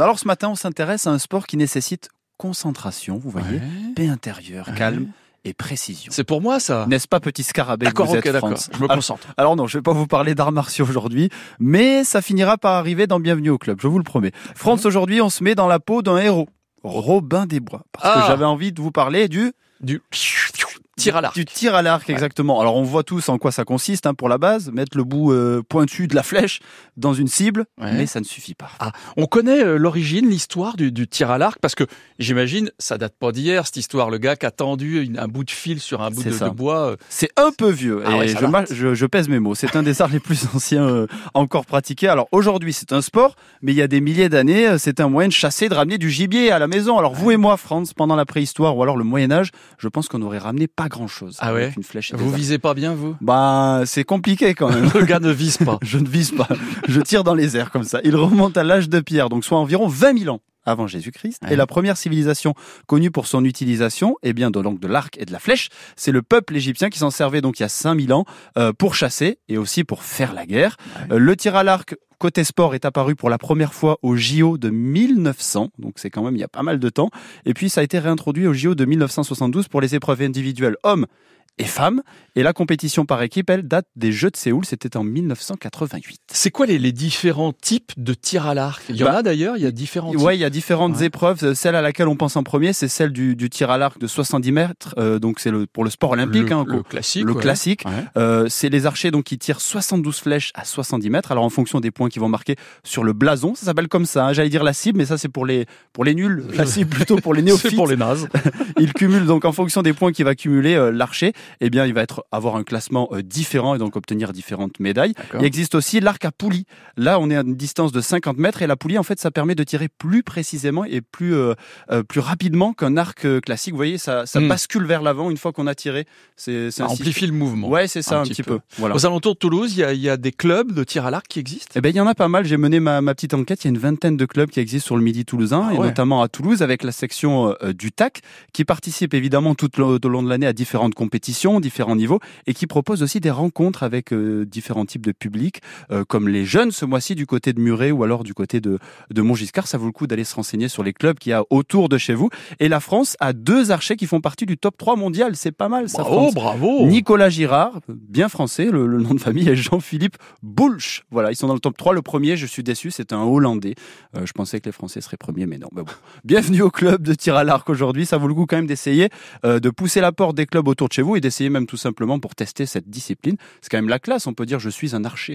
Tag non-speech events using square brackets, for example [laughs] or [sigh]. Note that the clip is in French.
Alors ce matin, on s'intéresse à un sport qui nécessite concentration, vous voyez, Ouais. paix intérieure, Ouais. calme et précision. C'est pour moi ça. N'est-ce pas, petit scarabée D'accord, ok, d'accord. Je me Alors- concentre. Alors non, je vais pas vous parler d'arts martiaux aujourd'hui, mais ça finira par arriver dans Bienvenue au club, je vous le promets. France, aujourd'hui, on se met dans la peau d'un héros, Robin des Bois, parce Ah. que j'avais envie de vous parler du Du tir à l'arc. Du tir à l'arc, exactement. Alors on voit tous en quoi ça consiste hein, pour la base, mettre le bout euh, pointu de la flèche dans une cible, Ouais. mais ça ne suffit pas. Ah, on connaît euh, l'origine, l'histoire du, du tir à l'arc parce que j'imagine ça date pas d'hier cette histoire. Le gars qui a tendu une- un bout de fil sur un bout C'est de, bois. euh, C'est un peu vieux Ah et ouais, je, pèse mes mots. C'est un des arts [laughs] les plus anciens encore pratiqués. Alors aujourd'hui, c'est un sport, mais il y a des milliers d'années, c'était un moyen de chasser, de ramener du gibier à la maison. Alors vous et moi, Franz, pendant la préhistoire ou alors le Moyen Âge, je pense qu'on aurait ramené pas grand-chose Ah ouais avec une flèche. Vous visez pas bien vous? Bah, c'est compliqué quand même. [laughs] Le gars ne vise pas. [laughs] Je ne vise pas. Je tire dans les airs comme ça. Il remonte à l'âge de pierre, donc soit environ 20 000 ans avant Jésus-Christ. Ouais. Et la première civilisation connue pour son utilisation, eh bien, de, donc, de l'arc et de la flèche, c'est le peuple égyptien qui s'en servait donc il y a 5000 ans euh, pour chasser et aussi pour faire la guerre. Euh, le tir à l'arc côté sport est apparu pour la première fois au JO de 1900, donc c'est quand même il y a pas mal de temps. Et puis ça a été réintroduit au JO de 1972 pour les épreuves individuelles hommes et femmes. Et la compétition par équipe, elle date des Jeux de Séoul, c'était en 1988. C'est quoi les, les différents types de tir à l'arc? Il y en Bah, a d'ailleurs, il y a différents types. Ouais, il y a différentes Ouais. épreuves. Celle à laquelle on pense en premier, c'est celle du, du tir à l'arc de 70 mètres. Euh, donc c'est le pour le sport olympique, le, hein, le classique. le ouais. classique. Ouais. Euh, c'est les archers donc qui tirent 72 flèches à 70 mètres. Alors en fonction des points qu'ils vont marquer sur le blason, ça s'appelle comme ça. hein. J'allais dire la cible, mais ça c'est pour les pour les nuls. La cible plutôt pour les néophytes. [laughs] C'est pour les nazes. [laughs] il cumule donc en fonction des points qu'il va cumuler euh, l'archer, eh bien il va être avoir un classement euh, différent et donc obtenir différentes médailles. Il existe aussi l'arc à poulie. Là, on est à une distance de 50 mètres et la poulie, en fait, ça permet de tirer plus précisément et plus euh, euh, plus rapidement qu'un arc classique. Vous voyez, ça, ça Hmm. bascule vers l'avant une fois qu'on a tiré. C'est Ça amplifie le mouvement. Ouais, c'est ça un un, petit petit peu. peu. Voilà. Aux alentours de Toulouse, il y, a, il y a des clubs de tir à l'arc qui existent? Eh ben, il y en a pas mal. J'ai mené ma, ma petite enquête. Il y a une vingtaine de clubs qui existent sur le Midi toulousain, Ah et ouais. notamment à Toulouse avec la section euh, du TAC, qui participe évidemment tout le, au long de l'année à différentes compétitions, différents niveaux, et qui propose aussi des rencontres avec euh, différents types de publics, euh, comme les jeunes ce mois-ci du côté de Muret ou alors du côté de, de Montgiscard. Ça vaut le coup d'aller se renseigner sur les clubs qu'il y a autour de chez vous. Et la France a deux archers qui font partie du top 3 mondial. C'est pas mal, ça, Bravo, France. bravo. Nicolas Girard, bien français, le, le nom de famille est Jean-Philippe Boulch. Voilà, ils sont dans le top 3. Le premier, je suis déçu, c'est un Hollandais. Euh, je pensais que les Français seraient premiers, mais non. Bon. Bienvenue au club de tir à l'arc aujourd'hui. Ça vaut le coup quand même d'essayer de pousser la porte des clubs autour de chez vous et d'essayer même tout simplement pour tester cette discipline. C'est quand même la classe, on peut dire je suis un archer.